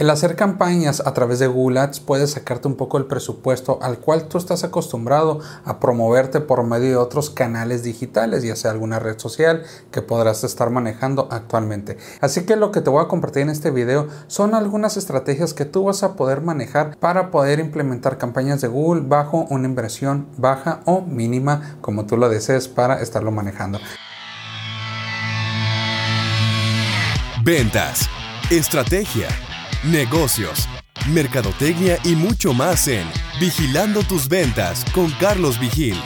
El hacer campañas a través de Google Ads puede sacarte un poco el presupuesto al cual tú estás acostumbrado a promoverte por medio de otros canales digitales, ya sea alguna red social que podrás estar manejando actualmente. Así que lo que te voy a compartir en este video son algunas estrategias que tú vas a poder manejar para poder implementar campañas de Google bajo una inversión baja o mínima como tú lo desees para estarlo manejando. Ventas, estrategia negocios, mercadotecnia y mucho más en Vigilando tus ventas con Carlos Vigil.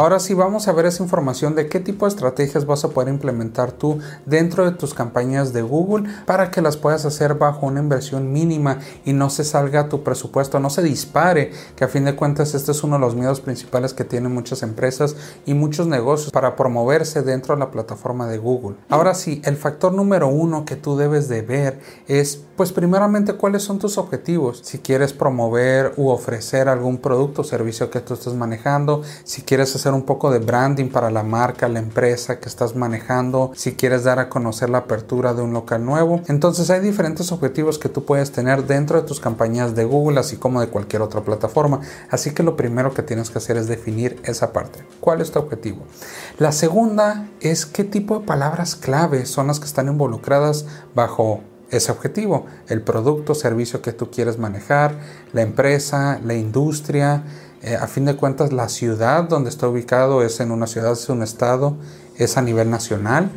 Ahora sí vamos a ver esa información de qué tipo de estrategias vas a poder implementar tú dentro de tus campañas de Google para que las puedas hacer bajo una inversión mínima y no se salga tu presupuesto, no se dispare, que a fin de cuentas este es uno de los miedos principales que tienen muchas empresas y muchos negocios para promoverse dentro de la plataforma de Google. Ahora sí, el factor número uno que tú debes de ver es pues primeramente cuáles son tus objetivos. Si quieres promover u ofrecer algún producto o servicio que tú estés manejando, si quieres hacer un poco de branding para la marca, la empresa que estás manejando, si quieres dar a conocer la apertura de un local nuevo. Entonces hay diferentes objetivos que tú puedes tener dentro de tus campañas de Google, así como de cualquier otra plataforma. Así que lo primero que tienes que hacer es definir esa parte. ¿Cuál es tu objetivo? La segunda es qué tipo de palabras clave son las que están involucradas bajo ese objetivo, el producto servicio que tú quieres manejar, la empresa, la industria, eh, a fin de cuentas, la ciudad donde está ubicado es en una ciudad, es un estado, es a nivel nacional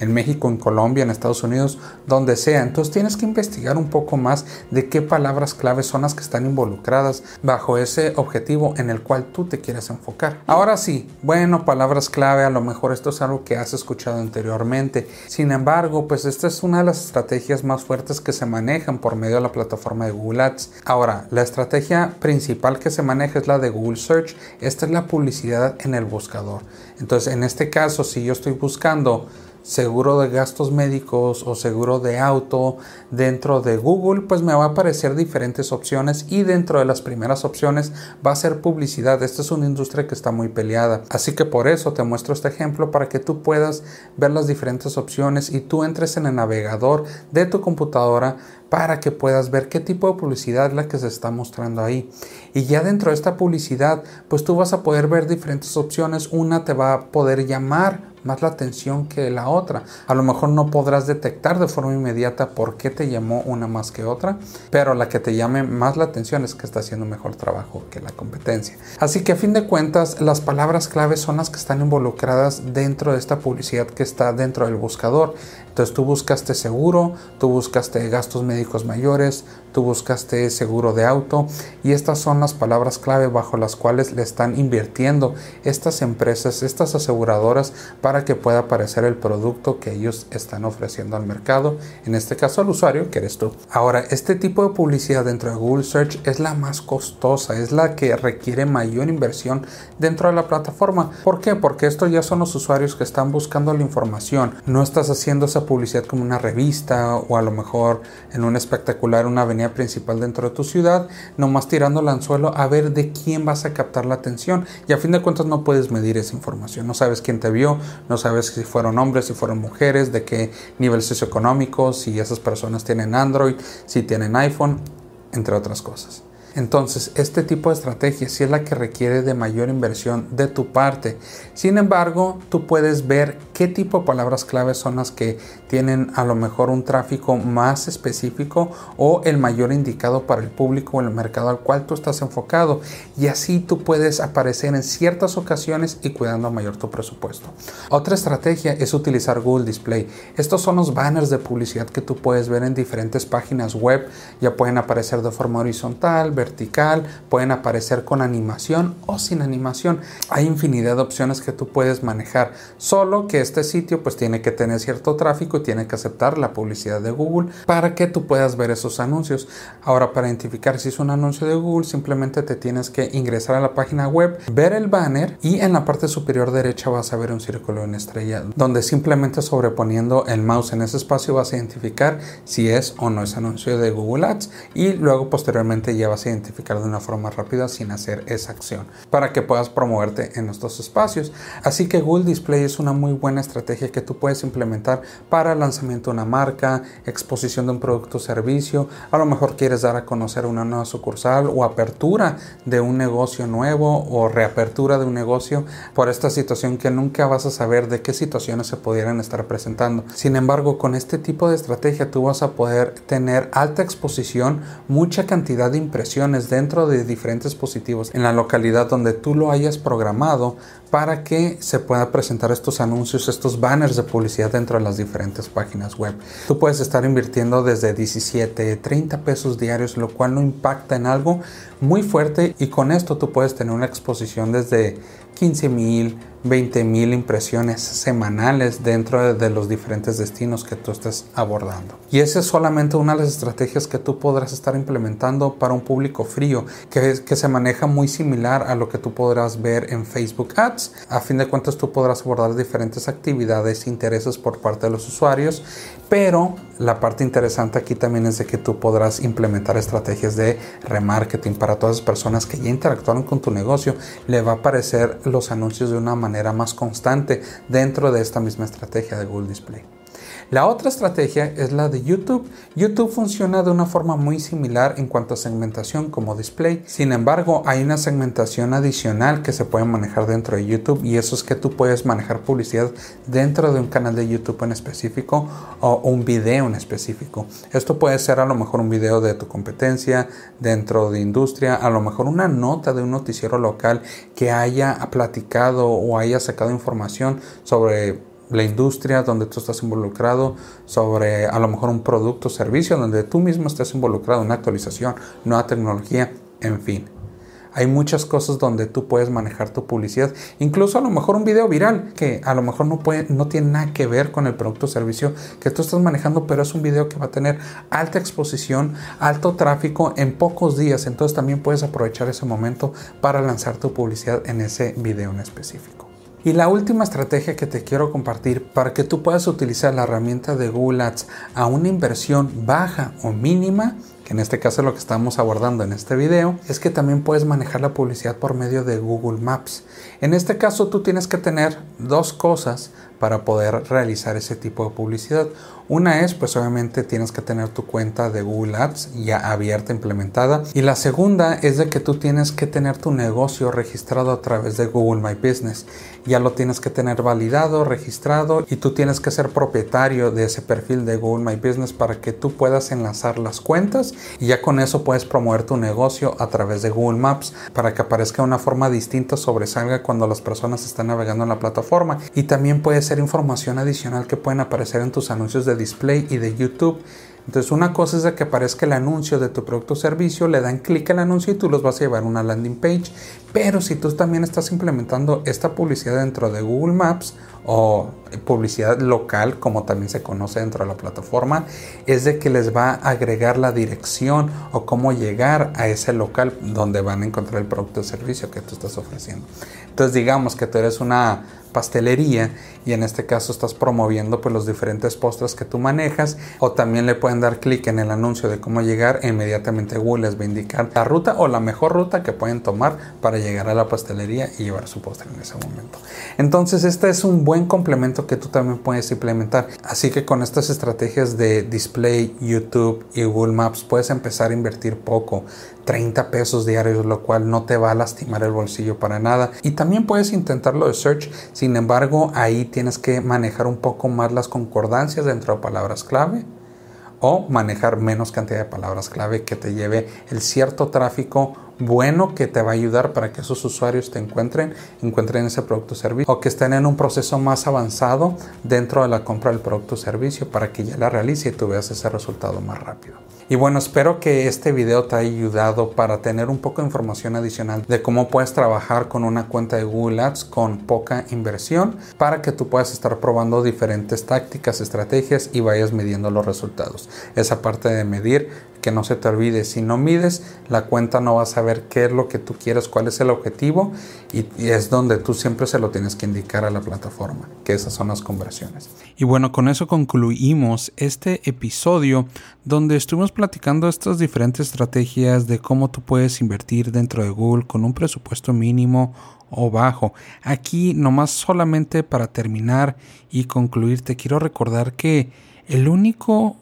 en México, en Colombia, en Estados Unidos, donde sea. Entonces tienes que investigar un poco más de qué palabras claves son las que están involucradas bajo ese objetivo en el cual tú te quieres enfocar. Ahora sí, bueno, palabras clave, a lo mejor esto es algo que has escuchado anteriormente. Sin embargo, pues esta es una de las estrategias más fuertes que se manejan por medio de la plataforma de Google Ads. Ahora, la estrategia principal que se maneja es la de Google Search. Esta es la publicidad en el buscador. Entonces, en este caso, si yo estoy buscando seguro de gastos médicos o seguro de auto dentro de Google, pues me va a aparecer diferentes opciones y dentro de las primeras opciones va a ser publicidad. Esta es una industria que está muy peleada. Así que por eso te muestro este ejemplo para que tú puedas ver las diferentes opciones y tú entres en el navegador de tu computadora para que puedas ver qué tipo de publicidad es la que se está mostrando ahí. Y ya dentro de esta publicidad, pues tú vas a poder ver diferentes opciones. Una te va a poder llamar más la atención que la otra. A lo mejor no podrás detectar de forma inmediata por qué te llamó una más que otra, pero la que te llame más la atención es que está haciendo mejor trabajo que la competencia. Así que a fin de cuentas, las palabras claves son las que están involucradas dentro de esta publicidad que está dentro del buscador. Entonces tú buscaste seguro, tú buscaste gastos médicos mayores, tú buscaste seguro de auto y estas son las palabras clave bajo las cuales le están invirtiendo estas empresas, estas aseguradoras para que pueda aparecer el producto que ellos están ofreciendo al mercado, en este caso al usuario que eres tú. Ahora, este tipo de publicidad dentro de Google Search es la más costosa, es la que requiere mayor inversión dentro de la plataforma. ¿Por qué? Porque estos ya son los usuarios que están buscando la información. No estás haciendo esa publicidad como una revista o a lo mejor en un espectacular, una avenida principal dentro de tu ciudad, nomás tirando el anzuelo a ver de quién vas a captar la atención. Y a fin de cuentas no puedes medir esa información, no sabes quién te vio, no sabes si fueron hombres, si fueron mujeres, de qué nivel socioeconómico, si esas personas tienen Android, si tienen iPhone, entre otras cosas. Entonces, este tipo de estrategia sí es la que requiere de mayor inversión de tu parte. Sin embargo, tú puedes ver qué tipo de palabras claves son las que tienen a lo mejor un tráfico más específico o el mayor indicado para el público o el mercado al cual tú estás enfocado. Y así tú puedes aparecer en ciertas ocasiones y cuidando mayor tu presupuesto. Otra estrategia es utilizar Google Display. Estos son los banners de publicidad que tú puedes ver en diferentes páginas web. Ya pueden aparecer de forma horizontal, vertical, pueden aparecer con animación o sin animación. Hay infinidad de opciones que tú puedes manejar, solo que este sitio pues tiene que tener cierto tráfico y tiene que aceptar la publicidad de Google para que tú puedas ver esos anuncios. Ahora para identificar si es un anuncio de Google simplemente te tienes que ingresar a la página web, ver el banner y en la parte superior derecha vas a ver un círculo en estrella donde simplemente sobreponiendo el mouse en ese espacio vas a identificar si es o no es anuncio de Google Ads y luego posteriormente ya vas a identificar de una forma rápida sin hacer esa acción para que puedas promoverte en estos espacios. Así que Google Display es una muy buena estrategia que tú puedes implementar para el lanzamiento de una marca, exposición de un producto o servicio, a lo mejor quieres dar a conocer una nueva sucursal o apertura de un negocio nuevo o reapertura de un negocio por esta situación que nunca vas a saber de qué situaciones se pudieran estar presentando. Sin embargo, con este tipo de estrategia tú vas a poder tener alta exposición, mucha cantidad de dentro de diferentes dispositivos en la localidad donde tú lo hayas programado para que se pueda presentar estos anuncios, estos banners de publicidad dentro de las diferentes páginas web. Tú puedes estar invirtiendo desde 17, 30 pesos diarios, lo cual no impacta en algo muy fuerte y con esto tú puedes tener una exposición desde 15 mil, 20 mil impresiones semanales dentro de, los diferentes destinos que tú estés abordando. Y esa es solamente una de las estrategias que tú podrás estar implementando para un público frío, que, que se maneja muy similar a lo que tú podrás ver en Facebook Ads. A fin de cuentas tú podrás abordar diferentes actividades intereses por parte de los usuarios, pero la parte interesante aquí también es de que tú podrás implementar estrategias de remarketing para todas las personas que ya interactuaron con tu negocio. Le va a aparecer los anuncios de una manera más constante dentro de esta misma estrategia de Google Display. La otra estrategia es la de YouTube. YouTube funciona de una forma muy similar en cuanto a segmentación como display. Sin embargo, hay una segmentación adicional que se puede manejar dentro de YouTube y eso es que tú puedes manejar publicidad dentro de un canal de YouTube en específico o un video en específico. Esto puede ser a lo mejor un video de tu competencia dentro de industria, a lo mejor una nota de un noticiero local que haya platicado o haya sacado información sobre la industria donde tú estás involucrado, sobre a lo mejor un producto o servicio donde tú mismo estás involucrado, una actualización, nueva tecnología, en fin. Hay muchas cosas donde tú puedes manejar tu publicidad, incluso a lo mejor un video viral que a lo mejor no, puede, no tiene nada que ver con el producto o servicio que tú estás manejando, pero es un video que va a tener alta exposición, alto tráfico en pocos días, entonces también puedes aprovechar ese momento para lanzar tu publicidad en ese video en específico. Y la última estrategia que te quiero compartir para que tú puedas utilizar la herramienta de Google Ads a una inversión baja o mínima, que en este caso es lo que estamos abordando en este video, es que también puedes manejar la publicidad por medio de Google Maps. En este caso tú tienes que tener dos cosas para poder realizar ese tipo de publicidad. Una es, pues obviamente tienes que tener tu cuenta de Google Ads ya abierta, implementada. Y la segunda es de que tú tienes que tener tu negocio registrado a través de Google My Business. Ya lo tienes que tener validado, registrado y tú tienes que ser propietario de ese perfil de Google My Business para que tú puedas enlazar las cuentas y ya con eso puedes promover tu negocio a través de Google Maps para que aparezca una forma distinta, sobresalga cuando las personas están navegando en la plataforma. Y también puede ser información adicional que pueden aparecer en tus anuncios de display y de YouTube. Entonces una cosa es de que aparezca el anuncio de tu producto o servicio, le dan clic al anuncio y tú los vas a llevar a una landing page. Pero si tú también estás implementando esta publicidad dentro de Google Maps o publicidad local, como también se conoce dentro de la plataforma, es de que les va a agregar la dirección o cómo llegar a ese local donde van a encontrar el producto o servicio que tú estás ofreciendo. Entonces digamos que tú eres una pastelería y en este caso estás promoviendo pues los diferentes postres que tú manejas o también le pueden dar clic en el anuncio de cómo llegar e inmediatamente Google les va a indicar la ruta o la mejor ruta que pueden tomar para llegar a la pastelería y llevar su postre en ese momento. Entonces este es un buen complemento que tú también puedes implementar. Así que con estas estrategias de display, YouTube y Google Maps puedes empezar a invertir poco, 30 pesos diarios, lo cual no te va a lastimar el bolsillo para nada. Y también puedes intentarlo de search, sin embargo ahí tienes que manejar un poco más las concordancias dentro de palabras clave o manejar menos cantidad de palabras clave que te lleve el cierto tráfico bueno que te va a ayudar para que esos usuarios te encuentren, encuentren ese producto o servicio o que estén en un proceso más avanzado dentro de la compra del producto o servicio para que ya la realice y tú veas ese resultado más rápido. Y bueno, espero que este video te haya ayudado para tener un poco de información adicional de cómo puedes trabajar con una cuenta de Google Ads con poca inversión para que tú puedas estar probando diferentes tácticas, estrategias y vayas midiendo los resultados. Esa parte de medir, que no se te olvide, si no mides, la cuenta no va a saber saber qué es lo que tú quieres, cuál es el objetivo y, es donde tú siempre se lo tienes que indicar a la plataforma, que esas son las conversiones. Y bueno, con eso concluimos este episodio donde estuvimos platicando estas diferentes estrategias de cómo tú puedes invertir dentro de Google con un presupuesto mínimo o bajo. Aquí nomás solamente para terminar y concluir te quiero recordar que el único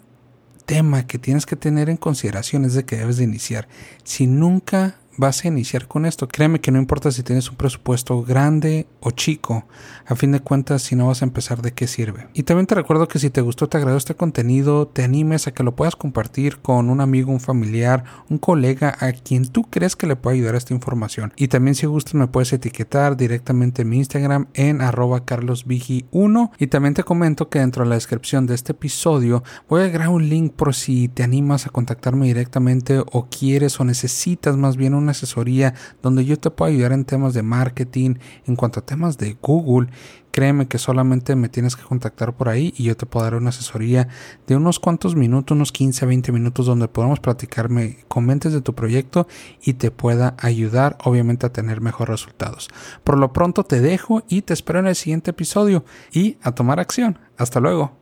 tema que tienes que tener en consideración es de que debes de iniciar. Si nunca vas a iniciar con esto. Créeme que no importa si tienes un presupuesto grande o chico, a fin de cuentas si no vas a empezar de qué sirve. Y también te recuerdo que si te gustó, te agradó este contenido, te animes a que lo puedas compartir con un amigo, un familiar, un colega a quien tú crees que le pueda ayudar esta información. Y también si gustas me puedes etiquetar directamente en mi Instagram en arroba carlosvigi1 y también te comento que dentro de la descripción de este episodio voy a agregar un link por si te animas a contactarme directamente o quieres o necesitas más bien un asesoría donde yo te puedo ayudar en temas de marketing, en cuanto a temas de Google, créeme que solamente me tienes que contactar por ahí y yo te puedo dar una asesoría de unos cuantos minutos, unos 15 a 20 minutos donde podamos platicarme, comentes de tu proyecto y te pueda ayudar obviamente a tener mejores resultados. Por lo pronto te dejo y te espero en el siguiente episodio y a tomar acción. Hasta luego.